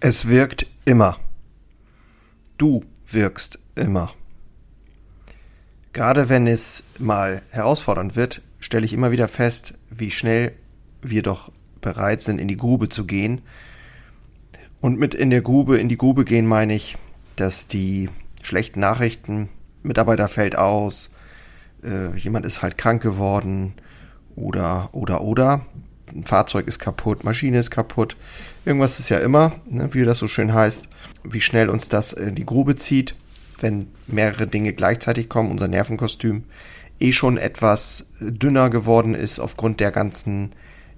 Es wirkt immer. Du wirkst immer. Gerade wenn es mal herausfordernd wird, stelle ich immer wieder fest, wie schnell wir doch bereit sind, in die Grube zu gehen. Und mit in der Grube, in die Grube gehen meine ich, dass die schlechten Nachrichten, Mitarbeiter fällt aus, äh, jemand ist halt krank geworden oder, oder, oder, ein Fahrzeug ist kaputt, Maschine ist kaputt, irgendwas ist ja immer, ne, wie das so schön heißt, wie schnell uns das in die Grube zieht, wenn mehrere Dinge gleichzeitig kommen, unser Nervenkostüm eh schon etwas dünner geworden ist aufgrund der ganzen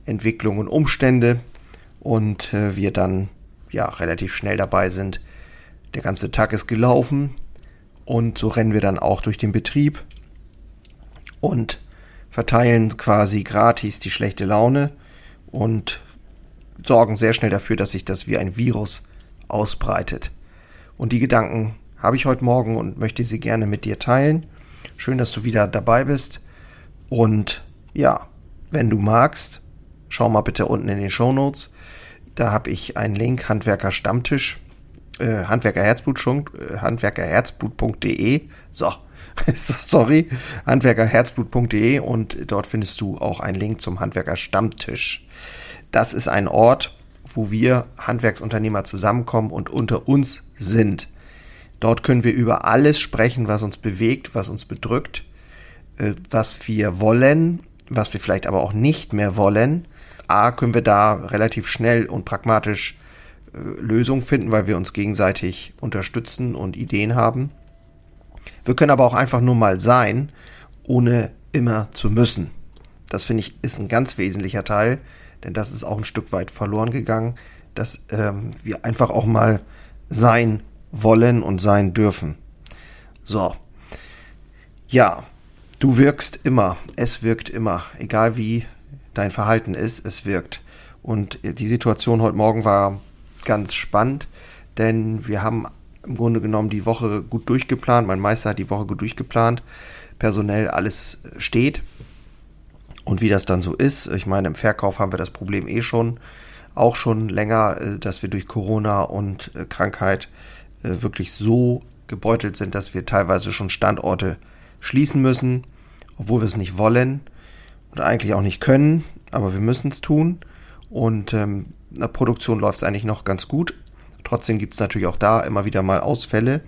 Entwicklung und Umstände. Und äh, wir dann ja relativ schnell dabei sind. Der ganze Tag ist gelaufen und so rennen wir dann auch durch den Betrieb und verteilen quasi gratis die schlechte Laune und sorgen sehr schnell dafür, dass sich das wie ein Virus ausbreitet. Und die Gedanken habe ich heute Morgen und möchte sie gerne mit dir teilen. Schön, dass du wieder dabei bist. Und ja, wenn du magst, schau mal bitte unten in den Show Notes. Da habe ich einen Link, Handwerker Stammtisch, äh, äh, handwerkerherzblut.de. So, sorry, handwerkerherzblut.de und dort findest du auch einen Link zum Handwerker Stammtisch. Das ist ein Ort, wo wir Handwerksunternehmer zusammenkommen und unter uns sind. Dort können wir über alles sprechen, was uns bewegt, was uns bedrückt, äh, was wir wollen, was wir vielleicht aber auch nicht mehr wollen. A, können wir da relativ schnell und pragmatisch Lösungen finden, weil wir uns gegenseitig unterstützen und Ideen haben. Wir können aber auch einfach nur mal sein, ohne immer zu müssen. Das finde ich ist ein ganz wesentlicher Teil, denn das ist auch ein Stück weit verloren gegangen, dass ähm, wir einfach auch mal sein wollen und sein dürfen. So. Ja, du wirkst immer. Es wirkt immer. Egal wie dein Verhalten ist, es wirkt. Und die Situation heute Morgen war ganz spannend, denn wir haben im Grunde genommen die Woche gut durchgeplant. Mein Meister hat die Woche gut durchgeplant. Personell alles steht. Und wie das dann so ist, ich meine, im Verkauf haben wir das Problem eh schon, auch schon länger, äh, dass wir durch Corona und äh, Krankheit äh, wirklich so gebeutelt sind, dass wir teilweise schon Standorte schließen müssen, obwohl wir es nicht wollen und eigentlich auch nicht können, aber wir müssen es tun. Und ähm, der Produktion läuft es eigentlich noch ganz gut, Trotzdem gibt es natürlich auch da immer wieder mal Ausfälle.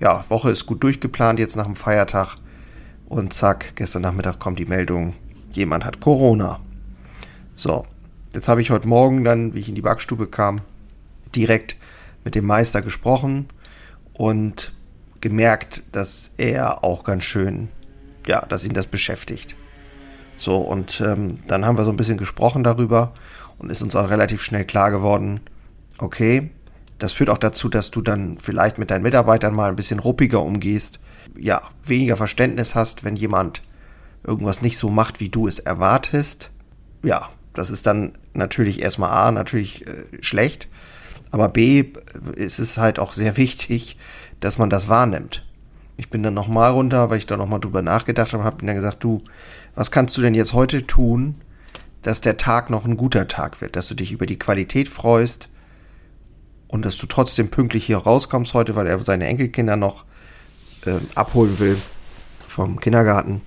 Ja, Woche ist gut durchgeplant jetzt nach dem Feiertag. Und zack, gestern Nachmittag kommt die Meldung, jemand hat Corona. So, jetzt habe ich heute Morgen dann, wie ich in die Backstube kam, direkt mit dem Meister gesprochen und gemerkt, dass er auch ganz schön, ja, dass ihn das beschäftigt. So, und ähm, dann haben wir so ein bisschen gesprochen darüber und ist uns auch relativ schnell klar geworden, okay, das führt auch dazu, dass du dann vielleicht mit deinen Mitarbeitern mal ein bisschen ruppiger umgehst, ja, weniger Verständnis hast, wenn jemand irgendwas nicht so macht, wie du es erwartest. Ja, das ist dann natürlich erstmal A, natürlich äh, schlecht, aber B, ist es halt auch sehr wichtig, dass man das wahrnimmt. Ich bin dann nochmal runter, weil ich da nochmal drüber nachgedacht habe, habe dann gesagt, du, was kannst du denn jetzt heute tun, dass der Tag noch ein guter Tag wird, dass du dich über die Qualität freust, und dass du trotzdem pünktlich hier rauskommst heute, weil er seine Enkelkinder noch äh, abholen will vom Kindergarten.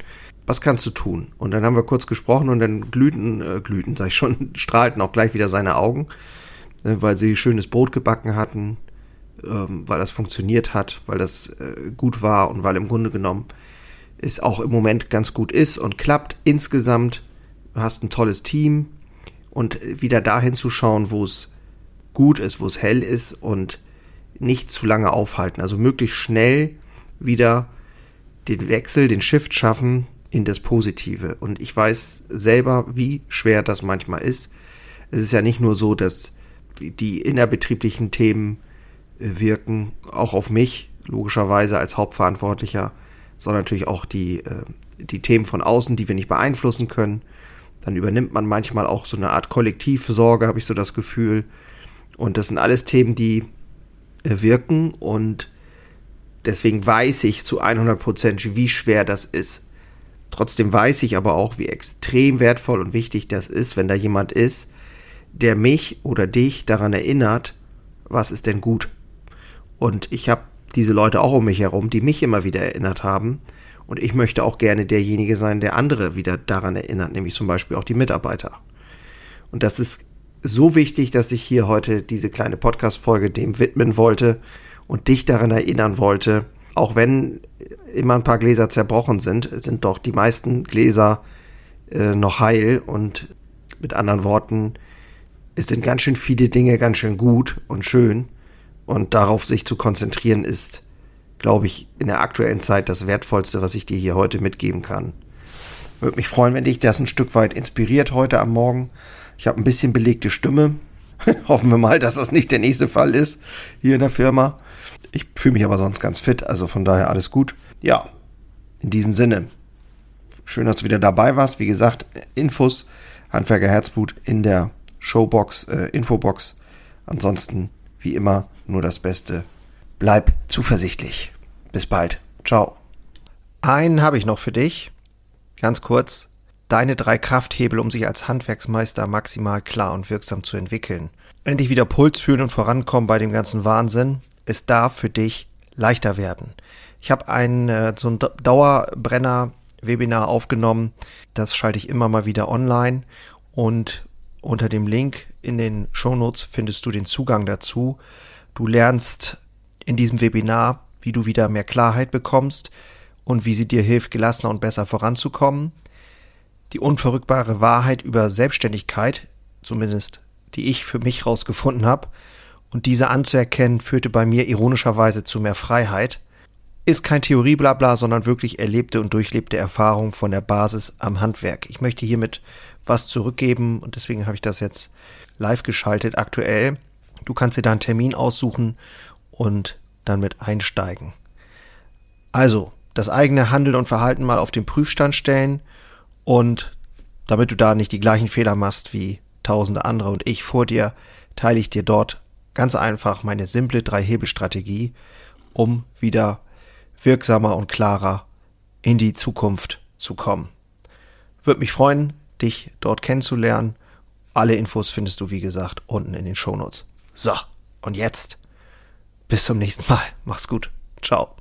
Was kannst du tun? Und dann haben wir kurz gesprochen und dann glühten, äh, glühten, sag ich schon, strahlten auch gleich wieder seine Augen, äh, weil sie schönes Brot gebacken hatten, ähm, weil das funktioniert hat, weil das äh, gut war und weil im Grunde genommen es auch im Moment ganz gut ist und klappt insgesamt. Du hast ein tolles Team und wieder dahin zu schauen, wo es gut ist, wo es hell ist und nicht zu lange aufhalten. Also möglichst schnell wieder den Wechsel, den Shift schaffen in das Positive. Und ich weiß selber, wie schwer das manchmal ist. Es ist ja nicht nur so, dass die innerbetrieblichen Themen wirken, auch auf mich, logischerweise als Hauptverantwortlicher, sondern natürlich auch die, äh, die Themen von außen, die wir nicht beeinflussen können. Dann übernimmt man manchmal auch so eine Art Kollektivsorge, habe ich so das Gefühl. Und das sind alles Themen, die äh, wirken und deswegen weiß ich zu 100 Prozent, wie schwer das ist. Trotzdem weiß ich aber auch, wie extrem wertvoll und wichtig das ist, wenn da jemand ist, der mich oder dich daran erinnert, was ist denn gut? Und ich habe diese Leute auch um mich herum, die mich immer wieder erinnert haben. Und ich möchte auch gerne derjenige sein, der andere wieder daran erinnert, nämlich zum Beispiel auch die Mitarbeiter. Und das ist so wichtig, dass ich hier heute diese kleine Podcast-Folge dem widmen wollte und dich daran erinnern wollte, auch wenn immer ein paar Gläser zerbrochen sind, sind doch die meisten Gläser äh, noch heil und mit anderen Worten, es sind ganz schön viele Dinge ganz schön gut und schön und darauf sich zu konzentrieren ist, glaube ich, in der aktuellen Zeit das Wertvollste, was ich dir hier heute mitgeben kann. Würde mich freuen, wenn dich das ein Stück weit inspiriert heute am Morgen. Ich habe ein bisschen belegte Stimme. Hoffen wir mal, dass das nicht der nächste Fall ist hier in der Firma. Ich fühle mich aber sonst ganz fit, also von daher alles gut. Ja, in diesem Sinne. Schön, dass du wieder dabei warst. Wie gesagt, Infos, Handwerker Herzblut in der Showbox, äh, Infobox. Ansonsten, wie immer, nur das Beste. Bleib zuversichtlich. Bis bald. Ciao. Einen habe ich noch für dich. Ganz kurz. Deine drei Krafthebel, um sich als Handwerksmeister maximal klar und wirksam zu entwickeln. Endlich wieder Puls fühlen und vorankommen bei dem ganzen Wahnsinn. Es darf für dich leichter werden. Ich habe ein äh, so ein Dauerbrenner-Webinar aufgenommen. Das schalte ich immer mal wieder online und unter dem Link in den Shownotes findest du den Zugang dazu. Du lernst in diesem Webinar, wie du wieder mehr Klarheit bekommst und wie sie dir hilft, gelassener und besser voranzukommen. Die unverrückbare Wahrheit über Selbstständigkeit, zumindest die ich für mich rausgefunden habe, und diese anzuerkennen, führte bei mir ironischerweise zu mehr Freiheit. Ist kein Theorieblabla, sondern wirklich erlebte und durchlebte Erfahrung von der Basis am Handwerk. Ich möchte hiermit was zurückgeben und deswegen habe ich das jetzt live geschaltet aktuell. Du kannst dir da einen Termin aussuchen und dann mit einsteigen. Also, das eigene Handeln und Verhalten mal auf den Prüfstand stellen und damit du da nicht die gleichen Fehler machst wie tausende andere und ich vor dir, teile ich dir dort ganz einfach meine simple Drei-Hebel-Strategie, um wieder wirksamer und klarer in die Zukunft zu kommen. Würde mich freuen, dich dort kennenzulernen. Alle Infos findest du, wie gesagt, unten in den Shownotes. So, und jetzt bis zum nächsten Mal. Mach's gut. Ciao.